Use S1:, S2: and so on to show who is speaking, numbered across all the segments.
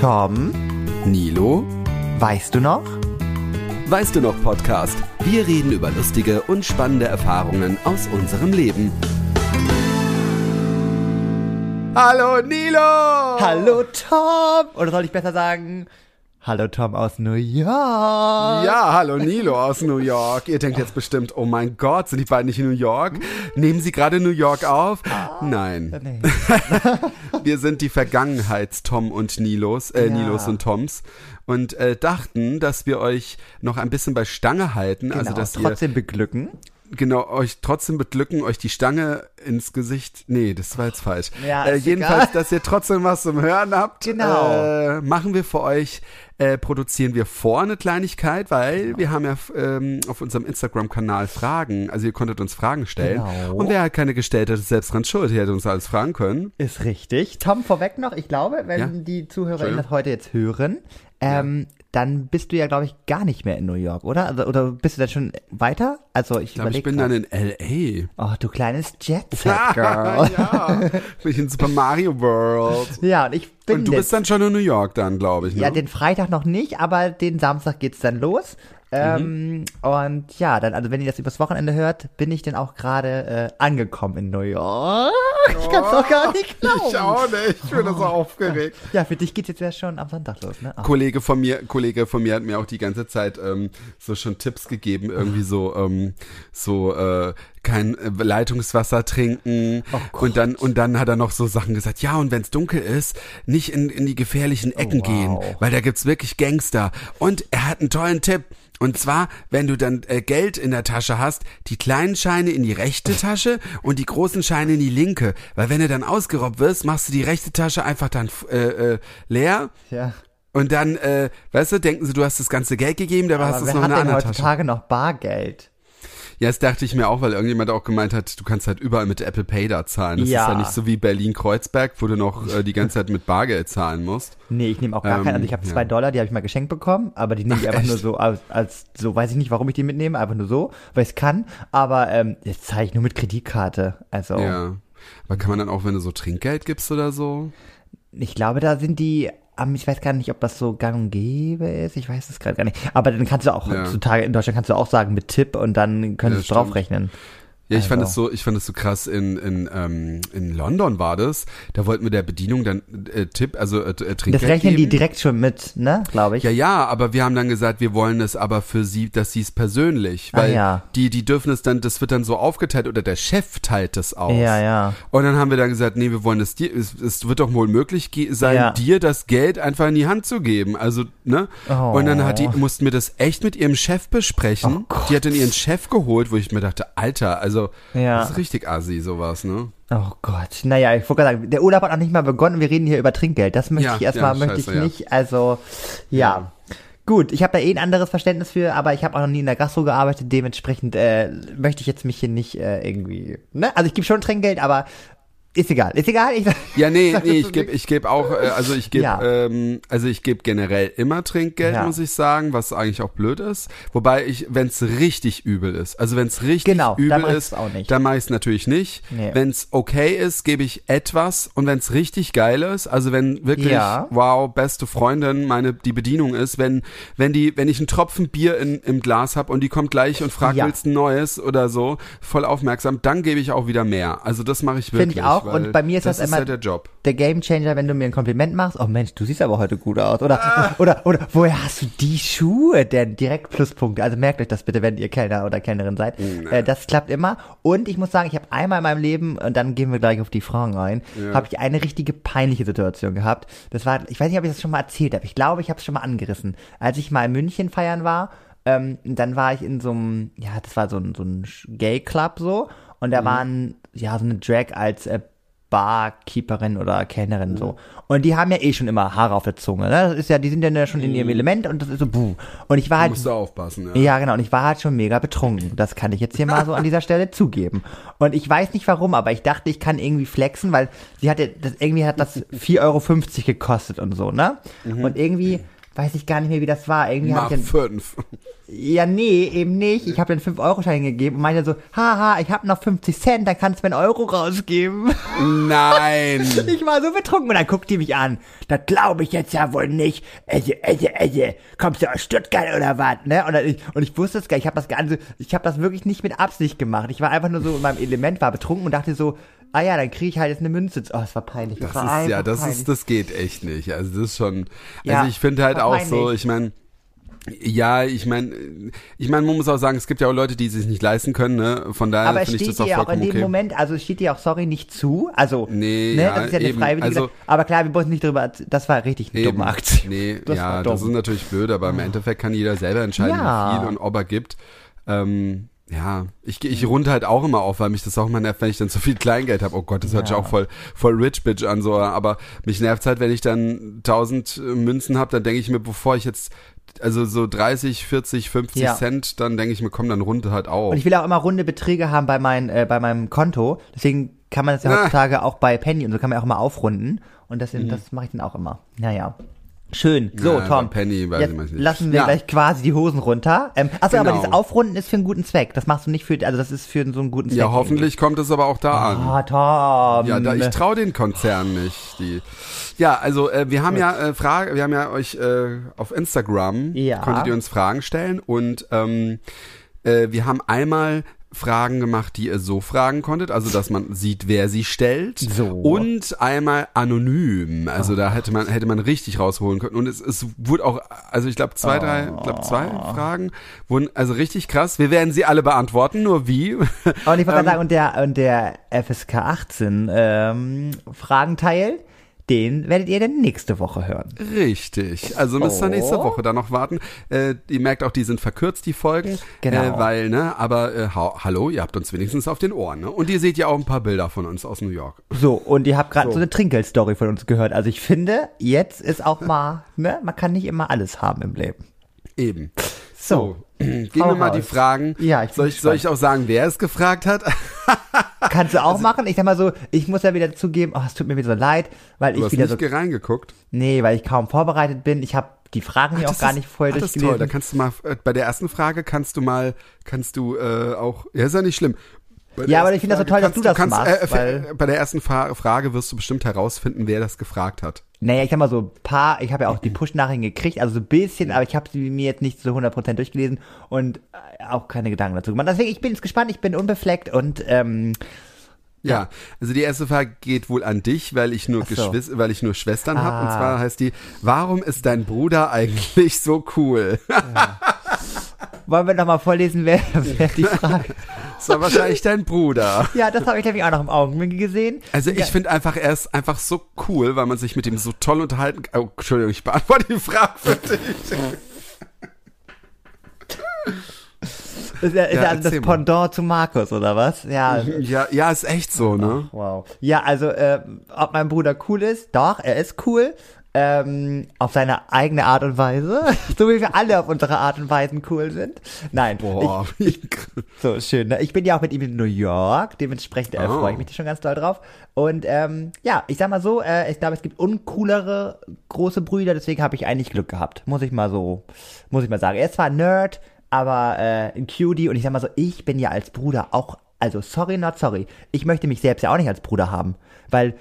S1: Tom,
S2: Nilo,
S1: weißt du noch?
S2: weißt du noch Podcast? Wir reden über lustige und spannende Erfahrungen aus unserem Leben. Hallo Nilo!
S1: Hallo Tom! Oder soll ich besser sagen, Hallo Tom aus New York?
S2: Ja, hallo Nilo aus New York. Ihr denkt jetzt bestimmt, oh mein Gott, sind die beiden nicht in New York? Nehmen sie gerade New York auf? Nein.
S1: Nee.
S2: Wir sind die Vergangenheits-Tom und Nilos, äh,
S1: Ja.
S2: Nilos und Toms und äh, dachten, dass wir euch noch ein bisschen bei Stange halten,
S1: Genau,
S2: also dass ihr
S1: trotzdem beglücken.
S2: genau euch trotzdem beglücken, euch die Stange ins Gesicht. Nee, das war jetzt falsch.
S1: Ja,
S2: äh, jedenfalls,
S1: egal.
S2: dass ihr trotzdem was zum Hören habt.
S1: Genau.
S2: Äh, machen wir für euch, äh, produzieren wir vor eine Kleinigkeit, weil
S1: Genau.
S2: wir haben ja ähm, auf unserem Instagram-Kanal Fragen. Also ihr konntet uns Fragen stellen.
S1: Genau.
S2: Und wer halt keine gestellt hat, ist selbst dran schuld. Ihr hättet uns alles fragen können.
S1: Ist richtig. Tom, vorweg noch, ich glaube, wenn
S2: Ja.
S1: die ZuhörerInnen das heute jetzt hören, ähm, dann bist du ja, glaube ich, gar nicht mehr in New York, oder? Also, oder bist du dann schon weiter? Also ich
S2: Ich glaube, ich
S1: überlege
S2: bin dann in L.A.
S1: Oh, du kleines Jet-Set-Girl.
S2: ja, bin ich in Super Mario World.
S1: ja, und ich bin
S2: Und du bist dann schon in New York dann, glaube ich. Ne?
S1: Ja, den Freitag noch nicht, aber den Samstag geht's dann los. Ähm, und ja, dann, also wenn ihr das übers Wochenende hört, bin ich dann auch gerade äh, angekommen in New York. Ich kann's doch gar nicht glauben.
S2: Ich auch nicht. Ich bin so aufgeregt.
S1: Ja, für dich geht's jetzt ja schon am Sonntag los, ne? Oh.
S2: Kollege von mir, Kollege von mir hat mir auch die ganze Zeit ähm, so schon Tipps gegeben, irgendwie so, ähm, so äh, kein äh, Leitungswasser trinken
S1: Oh
S2: und dann und dann hat er noch so Sachen gesagt. Ja und wenn es dunkel ist, nicht in, in die gefährlichen Ecken
S1: Oh, wow.
S2: gehen, weil da gibt's wirklich Gangster. Und er hat einen tollen Tipp. Und zwar, wenn du dann äh, Geld in der Tasche hast, die kleinen Scheine in die rechte Tasche und die großen Scheine in die linke. Weil wenn du dann ausgeraubt wirst, machst du die rechte Tasche einfach dann äh, äh, leer
S1: Ja.
S2: und dann, äh, weißt du, denken sie, du hast das ganze Geld gegeben, dabei hast du es noch in
S1: denn
S2: anderen Tasche.
S1: heutzutage noch Bargeld?
S2: Ja, das dachte ich mir auch, weil irgendjemand auch gemeint hat, du kannst halt überall mit Apple Pay da zahlen. Das
S1: Ja.
S2: ist ja nicht so wie Berlin-Kreuzberg, wo du noch äh, die ganze Zeit mit Bargeld zahlen musst.
S1: Nee, ich nehme auch gar
S2: Ähm,
S1: keinen. Also ich habe
S2: ja.
S1: zwei Dollar, die habe ich mal geschenkt bekommen, aber die nehme ich einfach
S2: echt?
S1: nur so als, als so, weiß ich nicht, warum ich die mitnehme, einfach nur so, weil ich es kann. Aber ähm, jetzt zahle ich nur mit Kreditkarte. Also
S2: Ja. Aber kann man dann auch, wenn du so Trinkgeld gibst oder so?
S1: ich glaube, da sind die, ähm, ich weiß gar nicht, ob das so gang und gäbe ist, ich weiß es gerade gar nicht. Aber dann kannst du auch
S2: Ja.
S1: heutzutage in Deutschland kannst du auch sagen mit Tipp und dann können
S2: Ja,
S1: sie es draufrechnen.
S2: Ja, ich fand es so, ich fand es so krass in in ähm, in London war das. Da wollten wir der Bedienung dann äh, Tipp, also äh, äh, Trinkgeld
S1: Das rechnen die
S2: geben.
S1: direkt schon mit, ne, glaube ich.
S2: Ja, ja, aber wir haben dann gesagt, wir wollen es aber für sie, dass sie es persönlich,
S1: Ah,
S2: weil
S1: ja.
S2: die, die dürfen es dann, das wird dann so aufgeteilt oder der Chef teilt es aus.
S1: Ja, ja.
S2: Und dann haben wir dann gesagt, nee, wir wollen es dir, es, es wird doch wohl möglich sein,
S1: Ja.
S2: dir das Geld einfach in die Hand zu geben. Also, ne?
S1: Oh.
S2: Und dann hat die, mussten wir das echt mit ihrem Chef besprechen.
S1: Oh
S2: die hat dann ihren Chef geholt, wo ich mir dachte, Alter, also,
S1: Ja.
S2: das ist richtig assi, sowas, ne?
S1: Oh Gott. Naja, ich wollte gerade sagen, der Urlaub hat noch nicht mal begonnen. Wir reden hier über Trinkgeld. Das möchte
S2: Ja,
S1: ich erstmal,
S2: ja,
S1: möchte ich
S2: scheiße,
S1: nicht. Also, ja. Gut, ich habe da eh ein anderes Verständnis für, aber ich habe auch noch nie in der Gastro gearbeitet. Dementsprechend äh, möchte ich jetzt mich hier nicht äh, irgendwie. Ne? Also ich gebe schon Trinkgeld, aber ist egal. Ist egal. Ich,
S2: Ja, nee, nee, ich gebe ich geb auch, äh, also ich gebe,
S1: Ja.
S2: ähm, also ich gebe generell immer Trinkgeld,
S1: Ja.
S2: muss ich sagen, was eigentlich auch blöd ist. Wobei ich, wenn es richtig übel ist, also wenn es richtig
S1: Genau,
S2: übel ist,
S1: auch nicht.
S2: dann mache ich es natürlich nicht.
S1: Nee.
S2: Wenn es okay ist, gebe ich etwas und wenn es richtig geil ist, also wenn wirklich,
S1: Ja.
S2: wow, beste Freundin, meine die Bedienung ist, wenn wenn die, wenn ich einen Tropfen Bier in, im Glas habe und die kommt gleich und fragt, willst du ein neues oder so, voll aufmerksam, dann gebe ich auch wieder mehr. Also das mache ich wirklich.
S1: Finde ich auch. Und bei mir ist das,
S2: ist
S1: immer
S2: ja der Job.
S1: der Gamechanger, wenn du mir ein Kompliment machst. Oh Mensch, du siehst aber heute gut aus. Oder,
S2: Ah.
S1: oder, oder, woher hast du die Schuhe denn? Direkt Pluspunkte. Also merkt euch das bitte, wenn ihr Kellner oder Kellnerin seid. Äh, das klappt immer. Und ich muss sagen, ich habe einmal in meinem Leben, und dann gehen wir gleich auf die Fragen ein, habe ich eine richtige peinliche Situation gehabt. Das war, ich weiß nicht, ob ich das schon mal erzählt habe. Ich glaube, ich habe es schon mal angerissen. Als ich mal in München feiern war, ähm, dann war ich in so einem, ja, das war so ein, so ein Gay Club so. Und da waren, ja, so eine Drag als äh, Barkeeperin oder Kellnerin so. Und die haben ja eh schon immer Haare auf der Zunge. Ne? Das ist ja, die sind ja schon in ihrem Element und das ist so buh. Und ich war halt
S2: Musst du aufpassen, ja.
S1: ja, genau. Und ich war halt schon mega betrunken. Das kann ich jetzt hier mal so an dieser Stelle zugeben. Und ich weiß nicht warum, aber ich dachte, ich kann irgendwie flexen, weil sie hatte, das, irgendwie hat das 4,50 Euro gekostet und so, ne? Und irgendwie weiß ich gar nicht mehr, wie das war. Irgendwie
S2: Mach
S1: ich
S2: fünf.
S1: ja, nee, eben nicht. Ich habe den 5-Euro-Schein gegeben und meinte so, haha, ich habe noch 50 Cent, dann kannst du mir einen Euro rausgeben.
S2: Nein.
S1: Ich war so betrunken und dann guckt die mich an. Das glaube ich jetzt ja wohl nicht. Esse, esse, esse. Kommst du aus Stuttgart oder was? Ne? Und, ich, und ich wusste es gar nicht. Ich habe das, also, ich hab das wirklich nicht mit Absicht gemacht. Ich war einfach nur so in meinem Element, war betrunken und dachte so, ah ja, dann kriege ich halt jetzt eine Münze. Oh, es war peinlich.
S2: Das
S1: war
S2: ist ja, das
S1: peinlich.
S2: ist, das geht echt nicht. Also das ist schon.
S1: Ja,
S2: also ich finde halt auch so,
S1: peinlich.
S2: ich meine. Ja, ich meine, ich meine, man muss auch sagen, es gibt ja auch Leute, die es sich nicht leisten können, ne? Von daher
S1: Aber es
S2: finde ich
S1: steht
S2: das auch
S1: dir auch in
S2: vollkommen
S1: dem
S2: okay.
S1: Moment, also es steht dir auch, sorry, nicht zu. Also,
S2: Nee,
S1: ne,
S2: ja,
S1: das ist ja eine
S2: eben.
S1: freiwillige.
S2: Also-
S1: aber klar, wir müssen nicht drüber, das war richtig eine dumme Aktion.
S2: Nee,
S1: Das
S2: ja,
S1: dumm.
S2: das ist natürlich blöd, aber im Endeffekt kann jeder selber entscheiden,
S1: Ja.
S2: wie viel und ob er gibt. Ähm, ja, ich, ich runde halt auch immer auf, weil mich das auch immer nervt, wenn ich dann zu viel Kleingeld habe. Oh Gott, das hört sich
S1: Ja.
S2: auch voll, voll rich bitch an, so. Aber mich nervt halt, wenn ich dann 1000 Münzen habe, dann denke ich mir, bevor ich jetzt, also so 30, 40, 50
S1: Ja.
S2: Cent, dann denke ich mir, komm, dann runde halt auf.
S1: Und ich will auch immer runde Beträge haben bei, mein, äh, bei meinem Konto. Deswegen kann man das ja
S2: Ah.
S1: heutzutage auch bei Penny und so kann man auch immer aufrunden. Und das,
S2: Mhm.
S1: das mache ich dann auch immer. Naja. Schön. So,
S2: Ja,
S1: Tom.
S2: Penny weiß
S1: jetzt
S2: ich nicht.
S1: lassen wir
S2: Ja.
S1: gleich quasi die Hosen runter. Ähm, achso, aber
S2: Genau.
S1: dieses Aufrunden ist für einen guten Zweck. Das machst du nicht für, also das ist für so einen guten Zweck.
S2: ja, hoffentlich kommt es aber auch da an.
S1: Ah, Tom.
S2: Ja, da, ich traue den Konzern nicht. Die. Ja, also äh, wir haben ja äh, Frage, wir haben ja euch äh, auf Instagram
S1: Ja.
S2: konntet ihr uns Fragen stellen und ähm, äh, wir haben einmal Fragen gemacht, die ihr so fragen konntet, also dass man sieht, wer sie stellt.
S1: So.
S2: Und einmal anonym. Also da hätte man hätte man richtig rausholen können. Und es, es wurde auch, also ich glaube zwei, drei, ich glaube zwei Fragen wurden also richtig krass. Wir werden sie alle beantworten, nur wie?
S1: Und ich wollte gerade sagen, und der, und der FSK 18 ähm, Fragenteil, den werdet ihr dann nächste Woche hören.
S2: Richtig. Also müsst ihr
S1: Oh.
S2: nächste Woche da noch warten. Äh, ihr merkt auch, die sind verkürzt, die Folgen.
S1: Genau.
S2: Äh, weil, ne, aber äh, ha hallo, ihr habt uns wenigstens auf den Ohren, ne? Und ihr seht ja auch ein paar Bilder von uns aus New York.
S1: So, und ihr habt gerade
S2: So.
S1: so. eine Trinkgeldstory von uns gehört. Also ich finde, jetzt ist auch mal, ne, man kann nicht immer alles haben im Leben.
S2: Eben.
S1: So.
S2: Gehen wir mal die Fragen.
S1: Ja, ich
S2: soll, ich, soll ich auch sagen, wer es gefragt hat?
S1: Kannst du auch machen? Ich sag mal so, ich muss ja wieder zugeben, oh, es tut mir wieder so leid, weil ich wieder
S2: nicht
S1: so,
S2: ge- reingeguckt.
S1: nee, weil ich kaum vorbereitet bin. Ich habe die Fragen hier auch gar
S2: ist-
S1: nicht vorher
S2: ach, das ist toll. Da kannst du mal, äh, bei der ersten Frage kannst du mal, kannst du äh, auch, ja, ist ja nicht schlimm.
S1: Ja, aber ich finde das so toll, dass du das
S2: kannst,
S1: machst,
S2: äh,
S1: weil-
S2: bei der ersten Fra Frage wirst du bestimmt herausfinden, wer das gefragt hat.
S1: Naja, ich sag mal so ein paar, ich habe ja auch die Push-Nachrichten gekriegt, also so ein bisschen, aber ich habe sie mir jetzt nicht so 100% durchgelesen und äh, auch keine Gedanken dazu gemacht. Deswegen, ich bin jetzt gespannt, ich bin unbefleckt und ähm,
S2: Ja, also die erste Frage geht wohl an dich, weil ich nur
S1: so.
S2: Weil ich nur Schwestern habe. Und
S1: Ah.
S2: zwar heißt die, warum ist dein Bruder eigentlich so cool?
S1: wollen wir nochmal vorlesen, wer, wer die Frage...
S2: Das war wahrscheinlich dein Bruder.
S1: Ja, das habe ich nämlich auch noch im Augenblick gesehen.
S2: Also ich
S1: Ja.
S2: finde einfach, er ist einfach so cool, weil man sich mit ihm so toll unterhalten kann. Oh, Entschuldigung, ich beantworte die Frage für dich.
S1: Ist ja, ist
S2: Ja,
S1: ja, das
S2: erzähl mal.
S1: Pendant zu Markus, oder was? Ja.
S2: Ja, ja, ist echt so, ne?
S1: Wow. Ja, also, äh, ob mein Bruder cool ist, doch, er ist cool. Ähm, auf seine eigene Art und Weise. so wie wir alle auf unsere Art und Weisen cool sind. Nein.
S2: Boah,
S1: Ich, so schön. Ne? Ich bin ja auch mit ihm in New York, dementsprechend äh,
S2: Oh.
S1: freue ich mich da schon ganz doll drauf. Und ähm, ja, ich sag mal so, äh, ich glaube, es gibt uncoolere große Brüder, deswegen habe ich eigentlich Glück gehabt. Muss ich mal so, muss ich mal sagen. Er ist zwar ein Nerd, aber äh, ein Cutie und ich sag mal so, ich bin ja als Bruder auch, also sorry, not sorry. Ich möchte mich selbst ja auch nicht als Bruder haben. Weil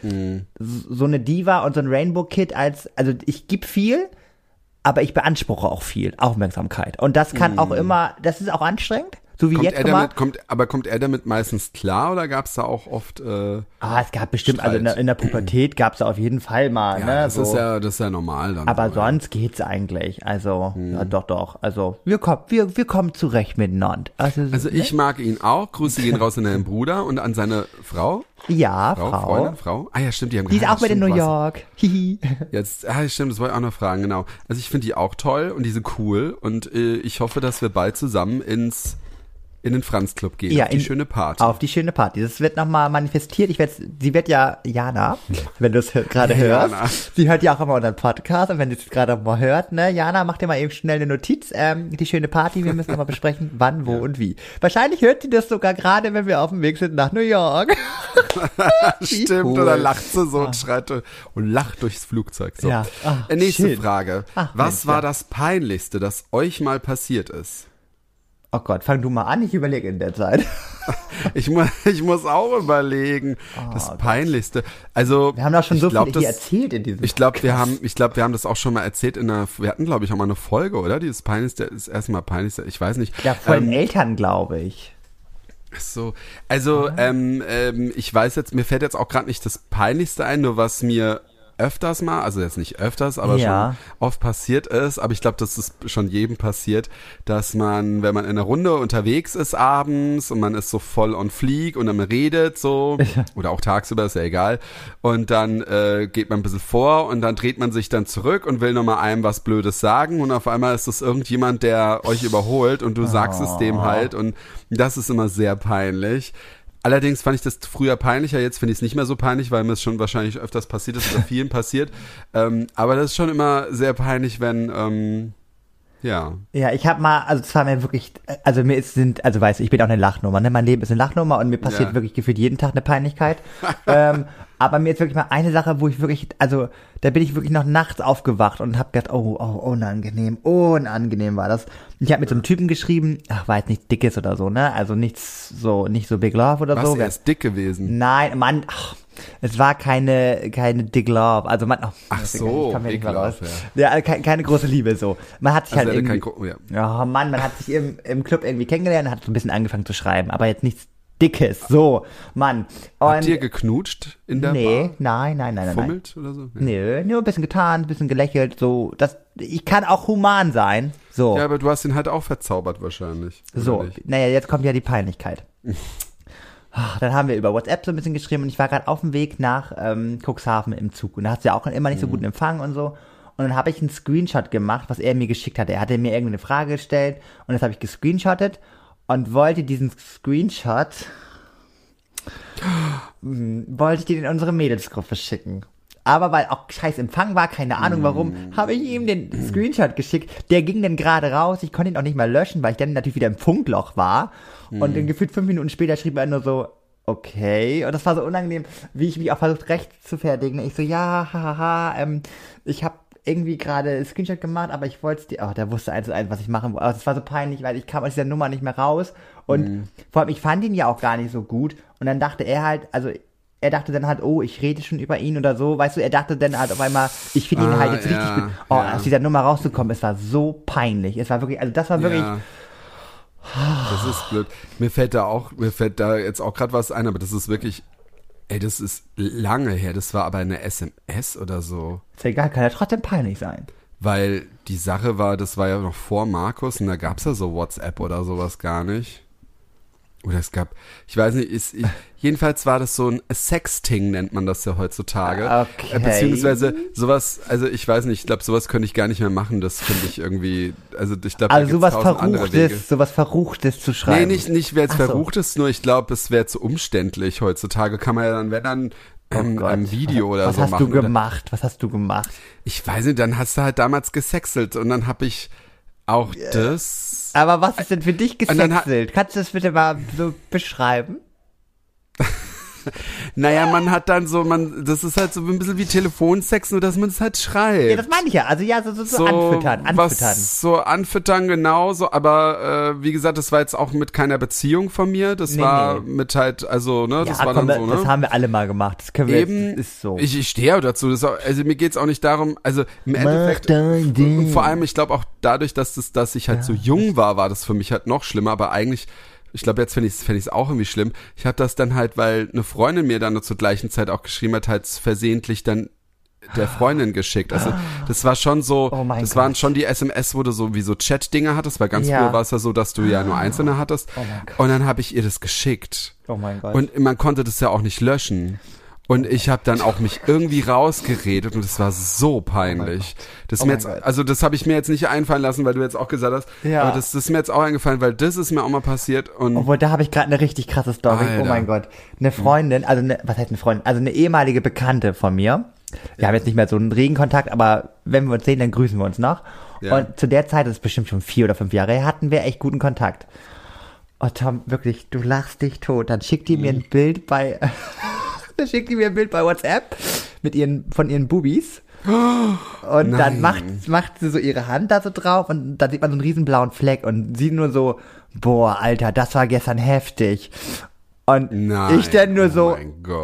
S1: so so eine Diva und so ein Rainbow Kid als, also ich geb viel, aber ich beanspruche auch viel Aufmerksamkeit. Und das kann auch immer, das ist auch anstrengend. So wie
S2: Kommt
S1: jetzt,
S2: er damit, kommt, aber kommt er damit meistens klar oder gab es da auch oft, äh,
S1: Ah, es gab bestimmt, also in der,
S2: Streit.
S1: in der Pubertät gab es auf jeden Fall mal,
S2: ja,
S1: ne?
S2: das
S1: so.
S2: ist ja, das ist ja normal dann.
S1: aber
S2: so, ja.
S1: sonst geht's eigentlich. Also,
S2: Hm.
S1: ja, doch, doch. Also, wir kommen, wir, wir kommen zurecht miteinander. Also,
S2: Also ich mag ihn auch. Grüße gehen raus an deinen Bruder und an seine Frau.
S1: ja,
S2: Frau,
S1: Frau.
S2: Freundin, Frau. Ah ja, stimmt, die haben
S1: Die ist auch mit in New York. Hihi.
S2: Jetzt, ah, stimmt, das wollte ich auch noch fragen, genau. Also ich finde die auch toll und die sind cool und äh, ich hoffe, dass wir bald zusammen ins in den Franz Club gehen,
S1: Ja,
S2: auf die
S1: in-
S2: schöne Party.
S1: Auf die schöne Party. Das wird nochmal manifestiert. Ich werd's, sie wird ja, Jana, wenn du es gerade hörst,
S2: Jana.
S1: sie hört ja auch immer unseren Podcast und wenn sie es gerade mal hört, ne, Jana, mach dir mal eben schnell eine Notiz, ähm, die schöne Party, wir müssen nochmal besprechen, wann, wo und wie. Wahrscheinlich hört sie das sogar gerade, wenn wir auf dem Weg sind nach New York.
S2: Stimmt,
S1: cool.
S2: oder lacht sie so und schreit und lacht durchs Flugzeug. So.
S1: Ja. Ah,
S2: Äh, Nächste
S1: schön.
S2: Frage.
S1: Ach,
S2: Was
S1: Mensch,
S2: war
S1: ja.
S2: das Peinlichste, das euch mal passiert ist?
S1: Oh Gott, fang du mal an, ich überlege in der Zeit.
S2: Ich muss, ich muss auch überlegen. das Peinlichste. Also
S1: Oh Wir haben doch schon so
S2: glaub,
S1: viel
S2: das,
S1: erzählt in diesem
S2: Ich glaube, wir haben, ich glaube, wir haben das auch schon mal erzählt in einer, wir hatten glaube ich auch mal eine Folge, oder? Dieses peinlichste, das erste Mal peinlichste, ich weiß nicht.
S1: Ja, von
S2: Ähm,
S1: den Eltern, glaube ich.
S2: Ach So, also ähm, ähm, ich weiß jetzt, mir fällt jetzt auch gerade nicht das Peinlichste ein, nur was mir öfters mal, also jetzt nicht öfters, aber
S1: Ja.
S2: schon oft passiert ist, aber ich glaube, das ist schon jedem passiert, dass man, wenn man in einer Runde unterwegs ist abends und man ist so voll on fleek und dann redet so, oder auch tagsüber, ist ja egal, und dann äh, geht man ein bisschen vor und dann dreht man sich dann zurück und will nochmal einem was Blödes sagen. Und auf einmal ist es irgendjemand, der euch überholt und du sagst es dem halt. Und das ist immer sehr peinlich. Allerdings fand ich das früher peinlicher, jetzt finde ich es nicht mehr so peinlich, weil mir es schon wahrscheinlich öfters passiert ist oder vielen passiert. Ähm, aber das ist schon immer sehr peinlich, wenn, ähm, ja.
S1: Ja, ich habe mal, also es war mir wirklich, also mir ist, sind, also weißt du, ich bin auch eine Lachnummer, ne? Mein Leben ist eine Lachnummer und mir passiert
S2: Ja.
S1: wirklich gefühlt jeden Tag eine Peinlichkeit. ähm, aber mir ist wirklich mal eine Sache, wo ich wirklich, also da bin ich wirklich noch nachts aufgewacht und habe gedacht, oh, oh, unangenehm, unangenehm war das. Ich habe mit so einem Typen geschrieben, ach, war jetzt nichts Dickes oder so, ne? Also nichts so, nicht so Big Love oder
S2: Was,
S1: so.
S2: er ist dick gewesen.
S1: Nein, Mann, ach, es war keine, keine Dick Love. Also man, oh,
S2: Ach
S1: ich
S2: so,
S1: mehr raus.
S2: Love,
S1: Ja, also keine, keine große Liebe so. Man hat sich
S2: Also
S1: halt irgendwie,
S2: Gro- ja.
S1: ja, Mann, man hat sich im, im Club irgendwie kennengelernt hat so ein bisschen angefangen zu schreiben, aber jetzt nichts Dickes, so, Mann. Und
S2: Habt ihr geknutscht in der
S1: nee,
S2: Bar?
S1: nein, nein, nein, nein, nein.
S2: Fummelt oder so? Ja.
S1: Nö, nur ein bisschen getan, ein bisschen gelächelt, so, das, ich kann auch human sein, so.
S2: ja, aber du hast ihn halt auch verzaubert wahrscheinlich.
S1: So, naja, jetzt kommt ja die Peinlichkeit. Dann haben wir über WhatsApp so ein bisschen geschrieben und ich war gerade auf dem Weg nach ähm, Cuxhaven im Zug und da hat sie ja auch immer nicht so guten Empfang und so. Und dann habe ich einen Screenshot gemacht, was er mir geschickt hatte. Er hatte mir irgendwie eine Frage gestellt und das habe ich gescreenshottet und wollte diesen Screenshot wollte ich den in unsere Mädelsgruppe schicken. Aber weil auch scheiß Empfang war, keine Ahnung warum, habe ich ihm den Screenshot geschickt. Der ging dann gerade raus. Ich konnte ihn auch nicht mehr löschen, weil ich dann natürlich wieder im Funkloch war. Und dann gefühlt fünf Minuten später schrieb er nur so, okay. Und das war so unangenehm, wie ich mich auch versucht recht zu fertigen. Ich so, ja, hahaha, ähm, ich habe irgendwie gerade Screenshot gemacht, aber ich wollte es dir, oh, der wusste eins zu eins, was ich machen wollte. Aber das war so peinlich, weil ich kam aus dieser Nummer nicht mehr raus. Und vor allem, ich fand ihn ja auch gar nicht so gut. Und dann dachte er halt, also er dachte dann halt, oh, ich rede schon über ihn oder so, weißt du, er dachte dann halt auf einmal, ich finde ihn
S2: Ah,
S1: halt jetzt
S2: ja,
S1: richtig gut. Oh,
S2: ja.
S1: aus dieser Nummer rauszukommen, es war so peinlich. Es war wirklich, also das war wirklich,
S2: Ja. Das ist blöd. Mir fällt da auch, mir fällt da jetzt auch gerade was ein, aber das ist wirklich, ey, das ist lange her. Das war aber eine SMS oder so.
S1: ist egal, kann ja trotzdem peinlich sein.
S2: Weil die Sache war, das war ja noch vor Markus und da gab's ja so WhatsApp oder sowas gar nicht. Oder es gab, ich weiß nicht, ist, ich, jedenfalls war das so ein Sexting, nennt man das ja heutzutage.
S1: Okay.
S2: Äh, Beziehungsweise sowas, also ich weiß nicht, ich glaube, sowas könnte ich gar nicht mehr machen. Das finde ich irgendwie, also ich glaube,
S1: Also sowas Verruchtes, sowas Verruchtes zu schreiben.
S2: Nee, nicht, nicht wer jetzt
S1: so.
S2: verrucht ist, nur ich glaube, es wäre zu umständlich heutzutage. Kann man ja dann, wenn dann, ähm,
S1: Oh
S2: ein Video oder
S1: Was
S2: so
S1: hast
S2: machen.
S1: du
S2: oder-
S1: gemacht? Was hast du gemacht?
S2: ich weiß nicht, dann hast du halt damals gesexelt und dann habe ich auch das.
S1: Aber was ist denn für dich gesexelt? Kannst du das bitte mal so beschreiben?
S2: Naja, man hat dann so, man, das ist halt so ein bisschen wie Telefonsex, nur dass man es halt schreibt.
S1: Ja, das meine ich ja. Also ja, so, so, so, anfüttern, anfüttern.
S2: Was, so anfüttern, genau, so, aber äh, wie gesagt, das war jetzt auch mit keiner Beziehung von mir, das
S1: Nee,
S2: war
S1: nee.
S2: mit halt, also, ne, das
S1: ja,
S2: war
S1: komm,
S2: dann so, ne?
S1: das haben wir alle mal gemacht. Das können wir
S2: Eben,
S1: jetzt, das ist so.
S2: ich, ich stehe auch dazu. Das auch, also mir geht's auch nicht darum, also im Endeffekt,
S1: dein Ding.
S2: und vor allem, ich glaube auch dadurch, dass, das, dass ich halt so jung war, war das für mich halt noch schlimmer, aber eigentlich, ich glaube, jetzt finde ich es fänd auch irgendwie schlimm. Ich habe das dann halt, weil eine Freundin mir dann nur zur gleichen Zeit auch geschrieben hat, halt versehentlich dann der Freundin geschickt. Also das war schon so,
S1: Oh mein
S2: das waren
S1: Gott.
S2: schon die SMS, wo du so wie so Chat-Dinger hattest, weil ganz
S1: Ja.
S2: früher war es ja so, dass du ja nur einzelne hattest.
S1: Oh mein Gott.
S2: Und dann habe ich ihr das geschickt.
S1: oh mein Gott.
S2: Und man konnte das ja auch nicht löschen. Und ich habe dann auch mich irgendwie rausgeredet und es war so peinlich. Das
S1: Oh
S2: mir jetzt, also das habe ich mir jetzt nicht einfallen lassen, weil du jetzt auch gesagt hast.
S1: Ja.
S2: Aber das, das ist mir jetzt auch eingefallen, weil das ist mir auch mal passiert und
S1: Obwohl, da habe ich gerade eine richtig krasse Story.
S2: Alter.
S1: Oh mein Gott. Eine Freundin, also eine, was heißt eine Freundin? Also eine ehemalige Bekannte von mir. Wir haben jetzt nicht mehr so einen regen Kontakt, aber wenn wir uns sehen, dann grüßen wir uns noch.
S2: Ja.
S1: Und zu der Zeit, das ist bestimmt schon vier oder fünf Jahre her, hatten wir echt guten Kontakt. Oh Tom, wirklich, du lachst dich tot. Dann schickt die mir
S2: Mhm.
S1: ein Bild bei, dann schickt die mir ein Bild bei WhatsApp mit ihren, von ihren Bubis. Und dann
S2: Nein.
S1: macht, macht sie so ihre Hand da so drauf und dann sieht man so einen riesen blauen Fleck und sie nur so, boah, Alter, das war gestern heftig. Und
S2: Nein,
S1: ich dann nur
S2: oh
S1: so,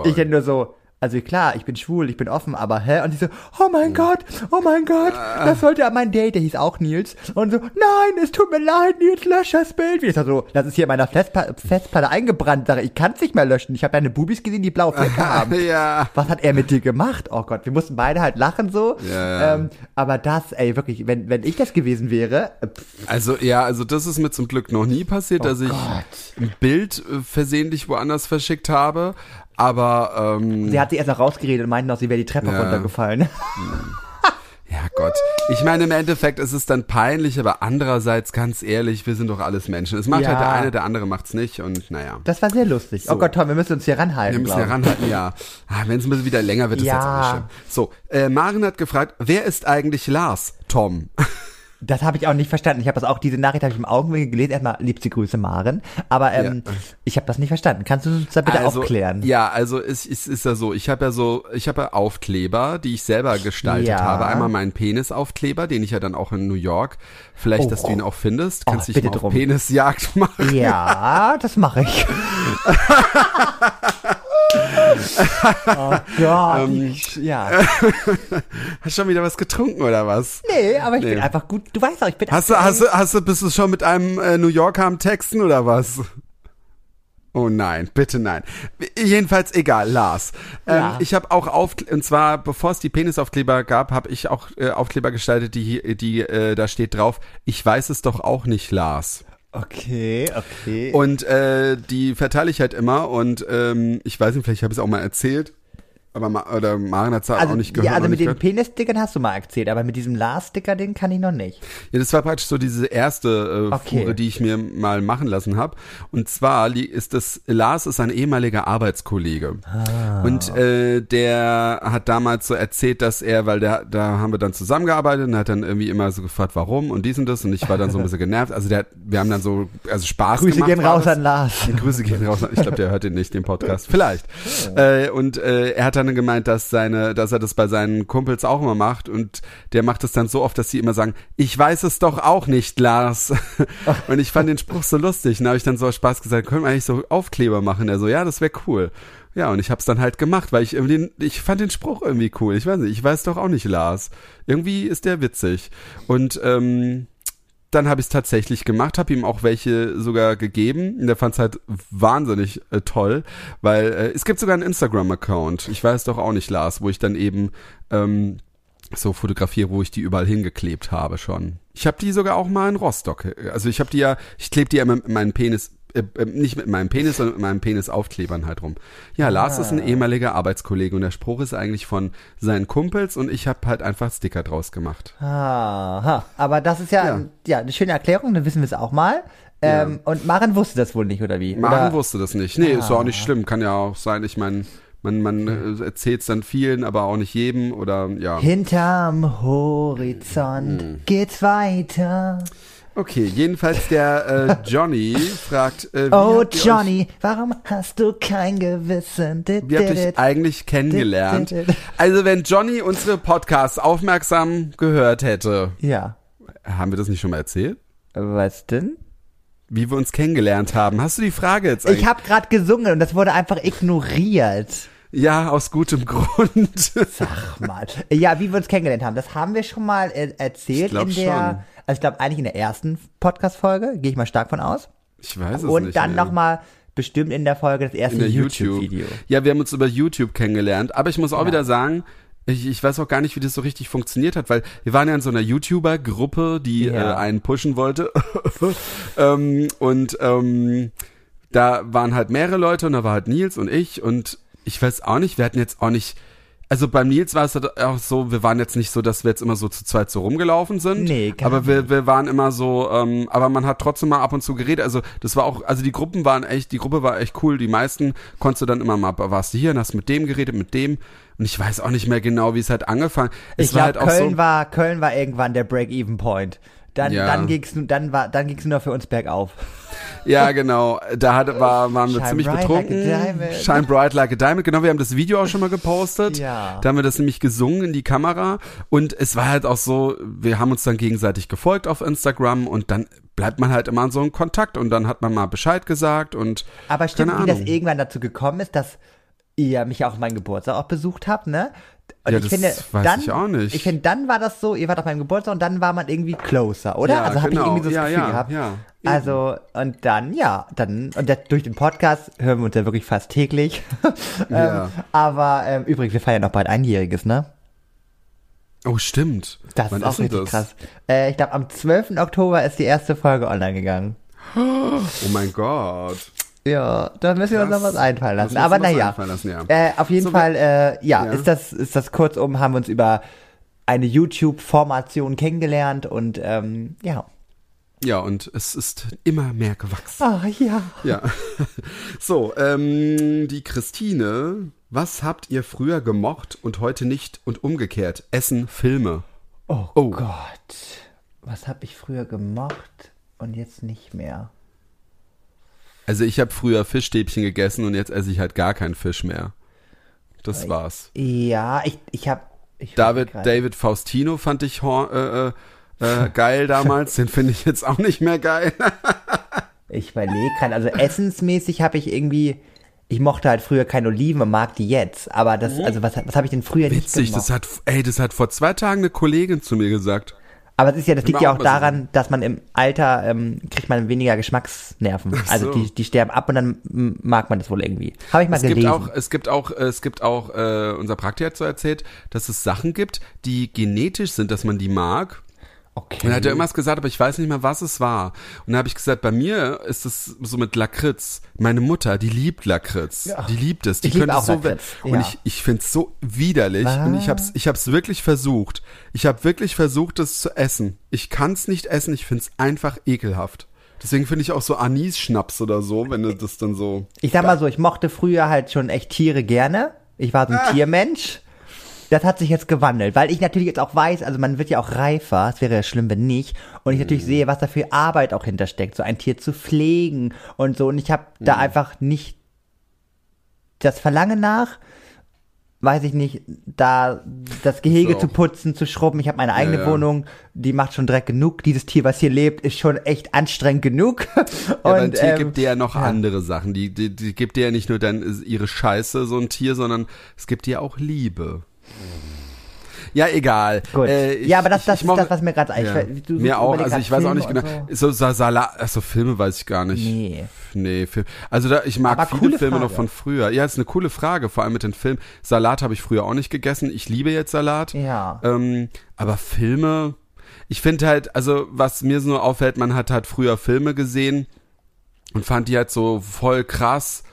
S1: ich dann nur so, also klar, ich bin schwul, ich bin offen, aber hä? Und die so, oh mein Gott, oh mein Gott,
S2: Ah.
S1: das sollte mein Date, der hieß auch Nils. Und so, nein, es tut mir leid, Nils, lösch das Bild. Wie ist das so, das ist hier in meiner Festplatte, Festplatte eingebrannt, sage ich, ich kann es nicht mehr löschen. Ich habe deine Bubis gesehen, die blaue Flecke haben.
S2: ja.
S1: Was hat er mit dir gemacht? Oh Gott, wir mussten beide halt lachen so.
S2: Ja.
S1: Ähm, aber das, ey, wirklich, wenn, wenn ich das gewesen wäre, äh, pff,
S2: Also ja, also das ist mir zum Glück noch nie passiert, dass ich
S1: Oh Gott.
S2: ein Bild äh, versehentlich woanders verschickt habe. Aber ähm,
S1: sie hat sich erst noch rausgeredet und meinte noch, sie wäre die Treppe
S2: Ja.
S1: runtergefallen.
S2: ja Gott. Ich meine, im Endeffekt ist es dann peinlich, aber andererseits, ganz ehrlich, wir sind doch alles Menschen. Es macht
S1: Ja.
S2: halt der eine, der andere macht's nicht und naja.
S1: Das war sehr lustig. Oh Gott, Tom, wir müssen uns hier
S2: Wir
S1: ranhalten.
S2: müssen ja
S1: glaub ich.
S2: ranhalten, ja. Ah, Wenn es ein bisschen wieder länger wird, ist
S1: Ja.
S2: jetzt auch nicht schlimm. So, äh, Maren hat gefragt, wer ist eigentlich Lars? Tom.
S1: Das habe ich auch nicht verstanden. Ich habe das auch, diese Nachricht habe ich im Augenwinkel gelesen. Erstmal liebste Grüße, Maren. Aber ähm,
S2: Ja.
S1: ich habe das nicht verstanden. Kannst du uns da bitte
S2: also,
S1: aufklären?
S2: Ja, also es ist, ist ja so, ich habe ja so, ich habe ja Aufkleber, die ich selber gestaltet
S1: Ja.
S2: habe. Einmal meinen Penisaufkleber, den ich ja dann auch in New York, vielleicht,
S1: Oh.
S2: dass du ihn auch findest, kannst
S1: Oh,
S2: dich mal auf. Penisjagd machen.
S1: Ja, das mache ich. oh Gott.
S2: Ähm,
S1: ich, ja.
S2: Hast schon wieder was getrunken oder was?
S1: Nee, aber ich
S2: Nee.
S1: bin einfach gut. Du weißt doch, ich bin
S2: Hast du, hast du, hast du, bist du schon mit einem äh, New Yorker am Texten oder was? Oh nein, bitte nein. Jedenfalls egal, Lars. Ähm,
S1: Ja.
S2: Ich habe auch auf und zwar bevor es die Penisaufkleber gab, habe ich auch äh, Aufkleber gestaltet, die die äh, da steht drauf. Ich weiß es doch auch nicht, Lars.
S1: Okay, okay.
S2: Und äh, die verteile ich halt immer und ähm, ich weiß nicht, vielleicht habe ich es auch mal erzählt, aber Ma oder Maren hat es
S1: also,
S2: auch nicht gehört.
S1: ja, also mit den. Penis-Stickern hast du mal erzählt, aber mit diesem Lars-Sticker-Ding kann ich noch nicht.
S2: Ja, das war praktisch so diese erste äh,
S1: Okay.
S2: Fuhre, die ich mir mal machen lassen habe. Und zwar ist das, Lars ist ein ehemaliger Arbeitskollege.
S1: Ah.
S2: Und äh, der hat damals so erzählt, dass er, weil der, da haben wir dann zusammengearbeitet und hat dann irgendwie immer so gefragt, warum und dies und das. Und ich war dann so ein bisschen genervt. Also der, wir haben dann so, also Spaß
S1: Grüße
S2: gemacht.
S1: gehen
S2: war
S1: raus an Lars.
S2: Grüße gehen raus. Ich glaube, der hört den nicht, den Podcast. Vielleicht. Äh, und äh, er hat dann gemeint, dass seine, dass er das bei seinen Kumpels auch immer macht und der macht es dann so oft, dass sie immer sagen, ich weiß es doch auch nicht, Lars. und ich fand den Spruch so lustig. Und da habe ich dann so aus Spaß gesagt, können wir eigentlich so Aufkleber machen? Er so, ja, das wäre cool. Ja, und ich habe es dann halt gemacht, weil ich irgendwie, ich fand den Spruch irgendwie cool. Ich weiß nicht, ich weiß doch auch nicht, Lars. Irgendwie ist der witzig. Und ähm, dann habe ich es tatsächlich gemacht, habe ihm auch welche sogar gegeben. Und der fand es halt wahnsinnig äh, toll, weil äh, es gibt sogar einen Instagram-Account. Ich weiß doch auch nicht, Lars, wo ich dann eben ähm, so fotografiere, wo ich die überall hingeklebt habe schon. Ich habe die sogar auch mal in Rostock. Also ich habe die ja, ich klebe die ja mit meinem Penis, äh, äh, nicht mit meinem Penis, sondern mit meinem Penisaufklebern halt rum. Ja, Lars ist ein ehemaliger Arbeitskollege und der Spruch ist eigentlich von seinen Kumpels und ich habe halt einfach Sticker draus gemacht.
S1: Aha, aber das ist ja,
S2: Ja.
S1: ja. eine schöne Erklärung, dann wissen wir es auch mal. Ähm, Und Maren wusste das wohl nicht, oder wie?
S2: Maren
S1: oder?
S2: wusste das nicht. Nee, ist auch nicht schlimm. Kann ja auch sein. Ich meine, man, man äh, erzählt es dann vielen, aber auch nicht jedem oder ja.
S1: Hinterm Horizont
S2: Hm.
S1: geht's weiter.
S2: Okay, jedenfalls der äh, Johnny fragt, äh,
S1: Oh Johnny, warum hast du kein Gewissen?
S2: Euch, wie habt ihr euch eigentlich kennengelernt? Also wenn Johnny unsere Podcasts aufmerksam gehört hätte,
S1: Ja.
S2: haben wir das nicht schon mal erzählt?
S1: Was denn?
S2: Wie wir uns kennengelernt haben. Hast du die Frage jetzt eigentlich?
S1: Ich habe gerade gesungen und das wurde einfach ignoriert.
S2: Ja, aus gutem Grund.
S1: Sag mal. Ja, wie wir uns kennengelernt haben, das haben wir schon mal äh, erzählt in der,
S2: schon.
S1: also ich glaube eigentlich in der ersten Podcast-Folge, gehe ich mal stark von aus.
S2: Ich weiß es
S1: Und
S2: nicht.
S1: dann
S2: mehr.
S1: nochmal bestimmt in der Folge das erste
S2: der YouTube.
S1: YouTube-Video.
S2: Ja, wir haben uns über YouTube kennengelernt. Aber ich muss auch
S1: Genau.
S2: wieder sagen, ich, ich weiß auch gar nicht, wie das so richtig funktioniert hat, weil wir waren ja in so einer YouTuber-Gruppe, die
S1: Ja.
S2: äh, einen pushen wollte. ähm, und ähm, da waren halt mehrere Leute und da war halt Nils und ich und ich weiß auch nicht, wir hatten jetzt auch nicht, also beim Nils war es halt auch so, wir waren jetzt nicht so, dass wir jetzt immer so zu zweit so rumgelaufen sind.
S1: Nee, gar
S2: Aber wir, wir waren immer so, ähm, aber man hat trotzdem mal ab und zu geredet. Also das war auch, also die Gruppen waren echt, die Gruppe war echt cool. Die meisten konntest du dann immer mal, warst du hier und hast mit dem geredet, mit dem. Und ich weiß auch nicht mehr genau, wie es halt angefangen. Es
S1: Ich
S2: war
S1: glaube,
S2: halt auch
S1: Köln
S2: so.
S1: war Köln war irgendwann der Break-Even-Point. Dann,
S2: Ja.
S1: dann ging's, dann war, dann ging's nur für uns bergauf.
S2: Ja, genau. Da hat, war, waren wir
S1: Shine
S2: ziemlich betrunken.
S1: like.
S2: Shine bright like a diamond. Genau, wir haben das Video auch schon mal gepostet.
S1: Ja.
S2: Da haben wir das nämlich gesungen in die Kamera. Und es war halt auch so, wir haben uns dann gegenseitig gefolgt auf Instagram und dann bleibt man halt immer in so einem Kontakt und dann hat man mal Bescheid gesagt und
S1: Aber stimmt, wie das irgendwann dazu gekommen ist, dass ihr mich auch meinen Geburtstag auch besucht habt, ne? Und
S2: Ja,
S1: ich
S2: das
S1: finde,
S2: weiß
S1: dann,
S2: ich auch nicht.
S1: Ich finde, dann war das so, ihr wart auf meinem Geburtstag und dann war man irgendwie closer, oder?
S2: Ja,
S1: also habe
S2: genau.
S1: ich irgendwie so das
S2: Ja,
S1: Gefühl
S2: ja,
S1: gehabt.
S2: ja.
S1: Also, und dann, ja, dann, und das, durch den Podcast hören wir uns ja wirklich fast täglich. Ähm, aber ähm, übrigens, wir feiern noch bald Einjähriges, ne?
S2: Oh, stimmt.
S1: Das
S2: Wann
S1: ist auch
S2: denn
S1: richtig
S2: das?
S1: krass. Äh, ich glaube, am 12. Oktober ist die erste Folge online gegangen.
S2: Oh mein Gott.
S1: Ja, da müssen wir uns noch was einfallen lassen. Aber naja,
S2: ja.
S1: äh, auf jeden
S2: So,
S1: Fall, äh, ja,
S2: ja.
S1: Ist, das, ist das kurzum, haben wir uns über eine YouTube-Formation kennengelernt und ähm, ja.
S2: Ja, und es ist immer mehr gewachsen.
S1: Ah, ja.
S2: Ja. So, ähm, die Christine, was habt ihr früher gemocht und heute nicht und umgekehrt? Essen, Filme.
S1: Oh,
S2: Oh.
S1: Gott. Was habe ich früher gemocht und jetzt nicht mehr?
S2: Also ich habe früher Fischstäbchen gegessen und jetzt esse ich halt gar keinen Fisch mehr. Das war's.
S1: Ja, ich, ich habe...
S2: David, David Faustino fand ich äh, äh, äh, geil damals. Den finde ich jetzt auch nicht mehr geil.
S1: Ich überlege gerade, also essensmäßig habe ich irgendwie... Ich mochte halt früher keine Oliven und mag die jetzt. Aber das, also was, was habe ich denn früher nicht
S2: Witzig,
S1: gemocht?
S2: das hat, ey, das hat vor zwei Tagen eine Kollegin zu mir gesagt.
S1: Aber es ist ja, das liegt ja
S2: auch
S1: daran, dass man im Alter ähm, kriegt man weniger Geschmacksnerven. Also
S2: so.
S1: die, die sterben ab und dann mag man das wohl irgendwie. Habe ich mal
S2: Es
S1: gelesen.
S2: gibt auch, es gibt auch, äh, es gibt auch, äh, unser Praktiker hat so erzählt, dass es Sachen gibt, die genetisch sind, dass man die mag.
S1: Okay.
S2: Und er hat ja irgendwas gesagt, aber ich weiß nicht mehr, was es war. Und da habe ich gesagt, bei mir ist es so mit Lakritz. Meine Mutter, die liebt Lakritz.
S1: Ja.
S2: Die liebt es. Die
S1: Ich
S2: könnte
S1: auch
S2: es so
S1: Lakritz,
S2: Und
S1: ja.
S2: ich, ich finde es so widerlich. Und ich hab's, ich hab's wirklich versucht. Ich habe wirklich versucht, es zu essen. Ich kann es nicht essen. Ich finde es einfach ekelhaft. Deswegen finde ich auch so Anis-Schnaps oder so, wenn du das dann so.
S1: Ich sag mal so, ich mochte früher halt schon echt Tiere gerne. Ich war so ein Tiermensch. Das hat sich jetzt gewandelt, weil ich natürlich jetzt auch weiß, also man wird ja auch reifer, es wäre ja schlimm, wenn nicht, und ich natürlich sehe, was da für Arbeit auch hintersteckt, so ein Tier zu pflegen und so, und ich habe da einfach nicht das Verlangen nach, weiß ich nicht, da das Gehege
S2: So.
S1: zu putzen, zu schrubben. Ich habe meine eigene
S2: ja.
S1: Wohnung, die macht schon Dreck genug. Dieses Tier, was hier lebt, ist schon echt anstrengend genug.
S2: Ja, aber ein
S1: Und,
S2: Tier
S1: ähm,
S2: gibt dir ja noch
S1: ja.
S2: andere Sachen. Die, die, die gibt dir ja nicht nur dann ihre Scheiße, so ein Tier, sondern es gibt dir auch Liebe. Ja, egal.
S1: Gut.
S2: Äh, ich-
S1: Ja, aber das-
S2: ich-
S1: das
S2: ich
S1: ist
S2: moch-
S1: das, was mir grad ein-
S2: Ja.
S1: ich-
S2: mir auch, also ich weiß auch nicht genau. So, so Salat, also Filme weiß ich gar nicht.
S1: Nee.
S2: Nee, Film. Also da, ich mag
S1: Aber
S2: viele Filme
S1: Frage.
S2: noch von früher. Ja, ist eine coole Frage, vor allem mit den Filmen. Salat habe ich früher auch nicht gegessen. Ich liebe jetzt Salat.
S1: Ja.
S2: Ähm, aber Filme, ich finde halt, also was mir so auffällt, man hat halt früher Filme gesehen und fand die halt so voll krass.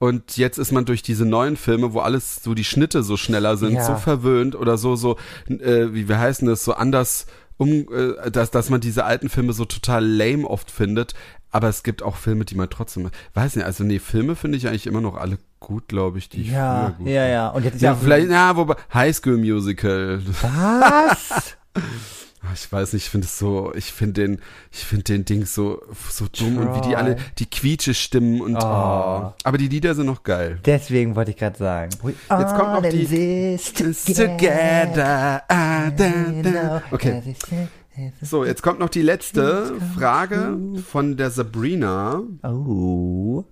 S2: Und jetzt ist man durch diese neuen Filme, wo alles so die Schnitte so schneller sind,
S1: Ja.
S2: so verwöhnt oder so, so, äh, wie wir heißen das, so anders um, äh, dass, dass man diese alten Filme so total lame oft findet. Aber es gibt auch Filme, die man trotzdem, weiß nicht, also nee, Filme finde ich eigentlich immer noch alle gut, glaube ich, die ich
S1: Ja,
S2: früher gut
S1: ja, ja. Und jetzt ja,
S2: ja, vielleicht, ja, wobei, High School Musical.
S1: Was?
S2: Ich weiß nicht, ich finde es so, ich finde den, ich finde den Ding so, so dumm und wie die alle, die Quietsche stimmen und, oh.
S1: Oh.
S2: aber die Lieder sind noch geil.
S1: Deswegen wollte ich gerade sagen.
S2: Jetzt kommt noch die- It's together, ah, da, da. Okay. So, jetzt kommt noch die letzte Frage von der Sabrina.
S1: Oh.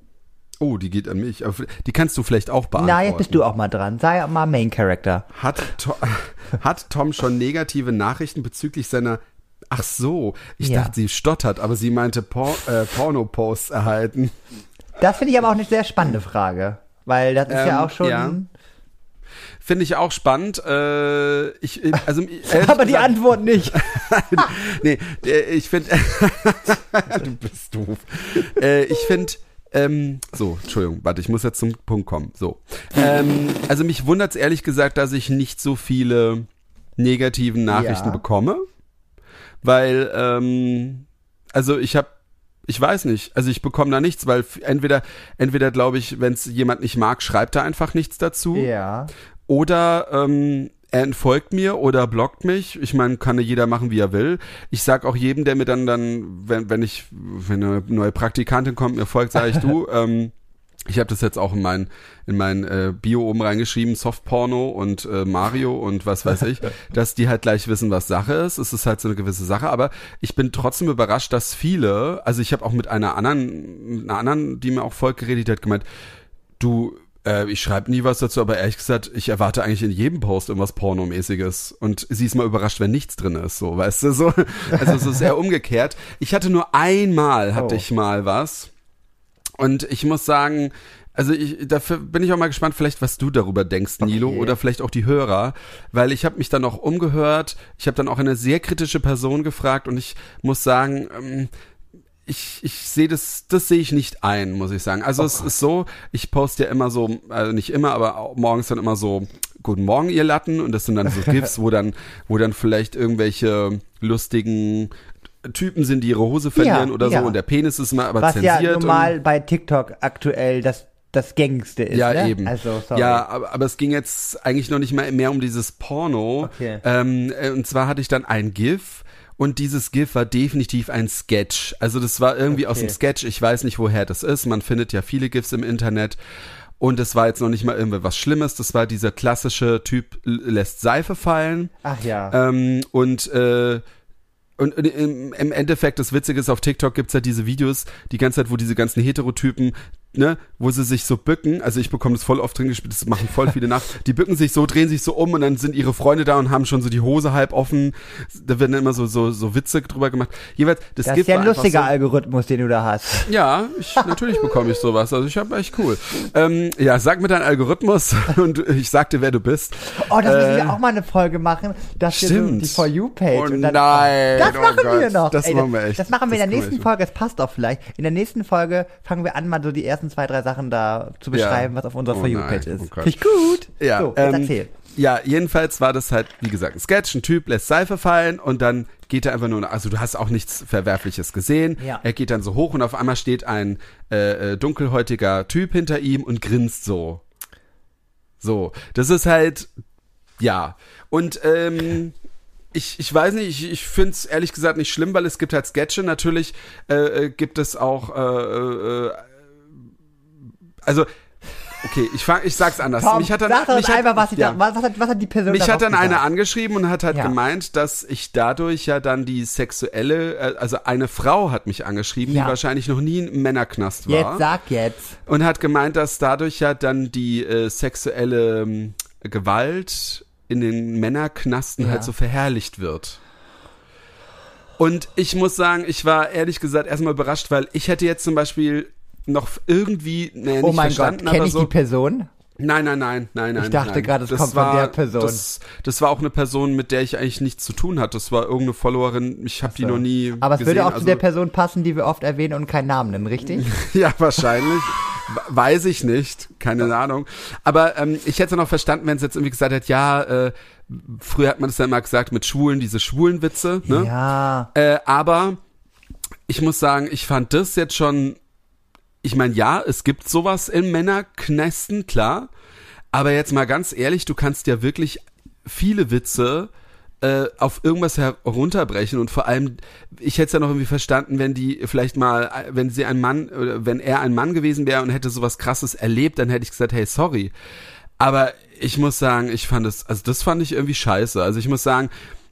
S2: Oh, die geht an mich. Die kannst du vielleicht auch beantworten.
S1: Na, jetzt bist du auch mal dran. Sei mal Main Character.
S2: Hat, To hat Tom schon negative Nachrichten bezüglich seiner. Ach so, ich
S1: Ja.
S2: dachte, sie stottert, aber sie meinte Por äh, Porno-Posts erhalten.
S1: Das finde ich aber auch eine sehr spannende Frage. Weil das ist ja
S2: Ähm,
S1: auch schon.
S2: ja. Finde ich auch spannend. Äh, ich, äh, also,
S1: aber die Antwort nicht.
S2: nee, äh, ich finde, du bist doof. Äh, ich finde, ähm, so, Entschuldigung, warte, ich muss jetzt zum Punkt kommen. So. Ähm, also mich wundert es ehrlich gesagt, dass ich nicht so viele negativen Nachrichten
S1: Ja.
S2: bekomme. Weil, ähm, also ich habe ich weiß nicht. Also ich bekomme da nichts, weil entweder, entweder glaube ich, wenn es jemand nicht mag, schreibt er einfach nichts dazu.
S1: Ja.
S2: Oder ähm, er entfolgt mir oder blockt mich. Ich meine, kann ja jeder machen, wie er will. Ich sag auch jedem, der mir dann, dann wenn, wenn ich, wenn eine neue Praktikantin kommt, mir folgt, sage ich du, ähm, ich habe das jetzt auch in mein, in mein äh, Bio oben reingeschrieben, Softporno und äh, Mario und was weiß ich, dass die halt gleich wissen, was Sache ist. Es ist halt so eine gewisse Sache, aber ich bin trotzdem überrascht, dass viele, also ich habe auch mit einer anderen, mit einer anderen, die mir auch folgt, geredet, die hat gemeint, du, äh, ich schreibe nie was dazu, aber ehrlich gesagt, ich erwarte eigentlich in jedem Post irgendwas Pornomäßiges. Und sie ist mal überrascht, wenn nichts drin ist, so, weißt du, so. Also es ist eher umgekehrt. Ich hatte nur einmal, hatte
S1: Oh.
S2: ich mal was. Und ich muss sagen, also ich, dafür bin ich auch mal gespannt, vielleicht was du darüber denkst, Nilo,
S1: Okay.
S2: oder vielleicht auch die Hörer, weil ich habe mich dann auch umgehört. Ich habe dann auch eine sehr kritische Person gefragt und ich muss sagen, ähm, ich, ich sehe das, das sehe ich nicht ein, muss ich sagen. Also es ist so, ich poste ja immer so, also nicht immer, aber morgens dann immer so, guten Morgen, ihr Latten, und das sind dann so GIFs, wo dann, wo dann vielleicht irgendwelche lustigen Typen sind, die ihre Hose verlieren
S1: Ja,
S2: oder
S1: ja.
S2: so, und der Penis ist mal aber
S1: Was
S2: zensiert.
S1: ja
S2: und-
S1: normal bei TikTok aktuell das, das gängigste ist.
S2: ja,
S1: ne?
S2: eben.
S1: Also, sorry.
S2: Ja, aber, aber es ging jetzt eigentlich noch nicht mal mehr um dieses Porno.
S1: Okay.
S2: Ähm, äh, und zwar hatte ich dann ein GIF und dieses GIF war definitiv ein Sketch. Also das war irgendwie aus
S1: Okay.
S2: dem Sketch. Ich weiß nicht, woher das ist. Man findet ja viele GIFs im Internet. Und es war jetzt noch nicht mal irgendwie was Schlimmes. Das war dieser klassische Typ lässt Seife fallen.
S1: Ach ja.
S2: Ähm, und äh, und im Endeffekt, das Witzige ist, auf TikTok gibt's ja diese Videos, die ganze Zeit, wo diese ganzen Heterotypen, ne, wo sie sich so bücken, also ich bekomme das voll oft drin gespielt, das machen voll viele nach, die bücken sich so, drehen sich so um und dann sind ihre Freunde da und haben schon so die Hose halb offen, da werden dann immer so, so, so Witze drüber gemacht. Jeweils, das,
S1: das ist
S2: gibt
S1: ja ein lustiger Algorithmus, den du da hast.
S2: ja, ich, natürlich bekomme ich sowas. Also ich habe echt cool. Ähm, ja, sag mir deinen Algorithmus und ich sag dir, wer du bist.
S1: Oh, das müssen
S2: Äh,
S1: wir auch mal eine Folge machen, dass wir so
S2: stimmt.
S1: die For You-Page
S2: Oh
S1: und dann.
S2: nein,
S1: das
S2: oh
S1: machen
S2: Gott,
S1: wir noch.
S2: das
S1: Ey,
S2: machen wir echt.
S1: Das machen wir in der nächsten
S2: echt.
S1: Folge. Es passt auch vielleicht. In der nächsten Folge fangen wir an, mal so die ersten zwei, drei Sachen da zu beschreiben, was auf unserer
S2: Oh
S1: For You-Page ist.
S2: oh Gott.
S1: Finde ich gut.
S2: Ja,
S1: So,
S2: ähm,
S1: erzähl.
S2: Ja, jedenfalls war das halt, wie gesagt, ein Sketch. Ein Typ lässt Seife fallen und dann geht er einfach nur, also du hast auch nichts Verwerfliches gesehen.
S1: Ja.
S2: Er geht dann so hoch und auf einmal steht ein äh, äh, dunkelhäutiger Typ hinter ihm und grinst so. So, das ist halt, ja. Und ähm, ich, ich weiß nicht, ich, ich finde es ehrlich gesagt nicht schlimm, weil es gibt halt Sketche. Natürlich äh, äh, gibt es auch, äh, äh, also, okay, ich, fang, ich sag's anders.
S1: Tom,
S2: mich hat dann,
S1: sag
S2: mich hat,
S1: einfach, was,
S2: ja.
S1: da, was, hat, was hat die Person
S2: Mich hat dann
S1: gesagt?
S2: angeschrieben und hat halt
S1: Ja.
S2: gemeint, dass ich dadurch ja dann die sexuelle, äh, also eine Frau hat mich angeschrieben,
S1: Ja.
S2: die wahrscheinlich noch nie im Männerknast war.
S1: Jetzt sag jetzt.
S2: Und hat gemeint, dass dadurch ja dann die äh, sexuelle ähm, Gewalt in den Männerknasten halt so verherrlicht wird. Und ich muss sagen, ich war ehrlich gesagt erstmal überrascht, weil ich hätte jetzt zum Beispiel noch irgendwie, nee,
S1: Oh mein Gott, kenne ich
S2: so.
S1: die Person?
S2: Nein, nein, nein, nein, nein.
S1: Ich dachte gerade, es
S2: Das
S1: kommt von
S2: war,
S1: der Person.
S2: Das, das war auch eine Person, mit der ich eigentlich nichts zu tun hatte. Das war irgendeine Followerin. Ich habe die noch nie
S1: Aber es
S2: gesehen.
S1: würde auch
S2: also,
S1: zu der Person passen, die wir oft erwähnen und keinen Namen nennen, richtig?
S2: Ja, wahrscheinlich. We- Weiß ich nicht. Keine Ahnung. Aber ähm, ich hätte noch verstanden, wenn es jetzt irgendwie gesagt hätte, ja, äh, früher hat man das ja immer gesagt mit Schwulen, diese Schwulenwitze. Ne?
S1: Ja.
S2: Äh, aber ich muss sagen, ich fand das jetzt schon. Ich meine, ja, es gibt sowas in Männerknästen, klar. Aber jetzt mal ganz ehrlich, du kannst ja wirklich viele Witze äh, auf irgendwas herunterbrechen und vor allem, ich hätte es ja noch irgendwie verstanden, wenn die vielleicht mal, wenn sie ein Mann oder wenn er ein Mann gewesen wäre und hätte sowas krasses erlebt, dann hätte ich gesagt, hey, sorry. Aber ich muss sagen, ich fand es, also das fand ich irgendwie scheiße. Also ich muss sagen,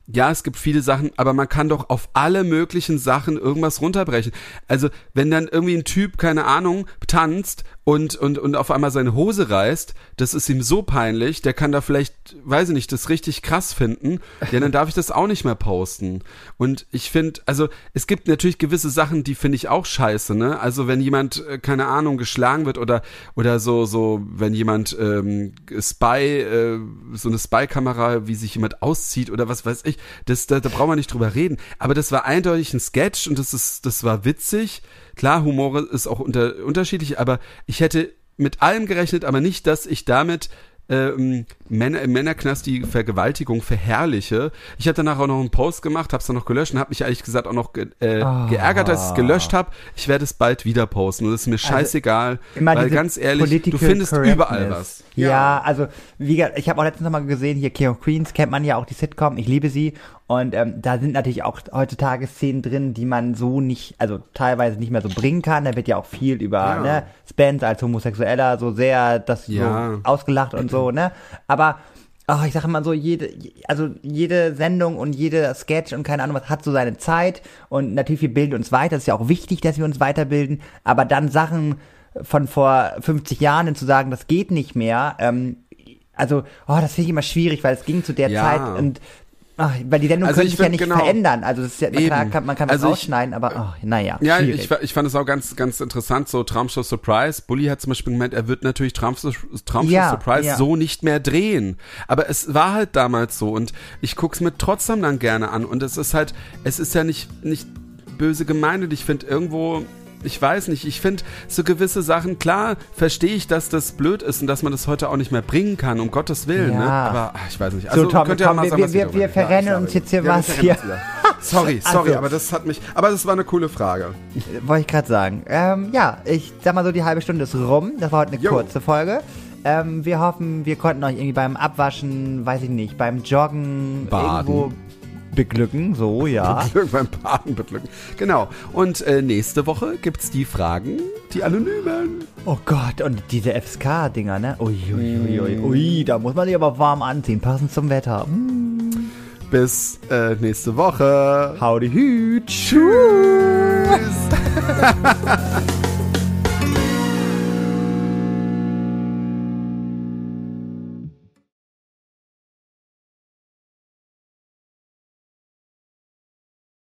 S2: ja, es gibt viele Sachen, aber man kann doch auf alle möglichen Sachen irgendwas runterbrechen. Also, wenn dann irgendwie ein Typ, keine Ahnung, tanzt und, und, und auf einmal seine Hose reißt, das ist ihm so peinlich, der kann da vielleicht, weiß ich nicht, das richtig krass finden, ja, dann darf ich das auch nicht mehr posten. Und ich finde, also es gibt natürlich gewisse Sachen, die finde ich auch scheiße, ne? Also wenn jemand, äh, keine Ahnung, geschlagen wird oder, oder so, so, wenn jemand ähm, Spy, äh, so eine Spy-Kamera, wie sich jemand auszieht oder was weiß ich, das, da, da braucht man nicht drüber reden. Aber das war eindeutig ein Sketch und das ist, das war witzig. Klar, Humor ist auch unter, unterschiedlich, aber ich hätte mit allem gerechnet, aber nicht, dass ich damit ähm, Männer im Männerknast die Vergewaltigung verherrliche. Ich habe danach auch noch einen Post gemacht, habe es dann noch gelöscht und habe mich ehrlich gesagt auch noch ge äh, oh. geärgert, dass ich es gelöscht habe. Ich werde es bald wieder posten und es ist mir also scheißegal, also, weil ganz ehrlich, du findest überall was.
S1: Ja, ja also wie gesagt, ich habe auch letztens noch mal gesehen, hier King of Queens kennt man ja auch die Sitcom, ich liebe sie und ähm, da sind natürlich auch heutzutage Szenen drin, die man so nicht, also teilweise nicht mehr so bringen kann. Da wird ja auch viel über ja. ne, Spence als Homosexueller so sehr das ja. so ausgelacht und so, ne? Aber oh, ich sage mal so, jede, also jede Sendung und jede Sketch und keine Ahnung was hat so seine Zeit und natürlich wir bilden uns weiter. Es ist ja auch wichtig, dass wir uns weiterbilden, aber dann Sachen von vor 50 Jahren zu sagen, das geht nicht mehr, ähm, also, oh, das finde ich immer schwierig, weil es ging zu der ja. Zeit und Ach, weil die Sendung also können sich ja nicht genau, verändern. Also das ist ja, klar, kann, man kann also was rausschneiden, aber ach, naja.
S2: Ja, ich, ich fand es auch ganz, ganz interessant, so Traumshow Surprise. Bully hat zum Beispiel gemeint, er wird natürlich Traumshow, Traumshow ja, Surprise ja. so nicht mehr drehen. Aber es war halt damals so und ich guck's mir trotzdem dann gerne an. Und es ist halt, es ist ja nicht, nicht böse gemeint und ich finde irgendwo ich weiß nicht, ich finde so gewisse Sachen, klar, verstehe ich, dass das blöd ist und dass man das heute auch nicht mehr bringen kann, um Gottes Willen, ne? ja. ne? Aber ach, ich weiß nicht.
S1: Also so, Tom, könnt ihr Tom, mal sagen, wir, wir, wir verrennen ja, uns jetzt hier ja, was hier.
S2: sorry, sorry, also. aber das hat mich, aber das war eine coole Frage.
S1: Wollte ich gerade sagen. Ähm, ja, ich sag mal so, die halbe Stunde ist rum. Das war heute eine jo. kurze Folge. Ähm, wir hoffen, wir konnten euch irgendwie beim Abwaschen, weiß ich nicht, beim Joggen,
S2: Baden. irgendwo
S1: beglücken, so, ja.
S2: Beglücken, beim Baden beglücken. Genau. Und äh, nächste Woche gibt es die Fragen, die Anonymen.
S1: Oh Gott, und diese FSK-Dinger, ne? Ui, ui, ui, ui, ui, da muss man sich aber warm anziehen, passend zum Wetter. Mm.
S2: Bis äh, nächste Woche.
S1: Howdy Hüt.
S2: Tschüss.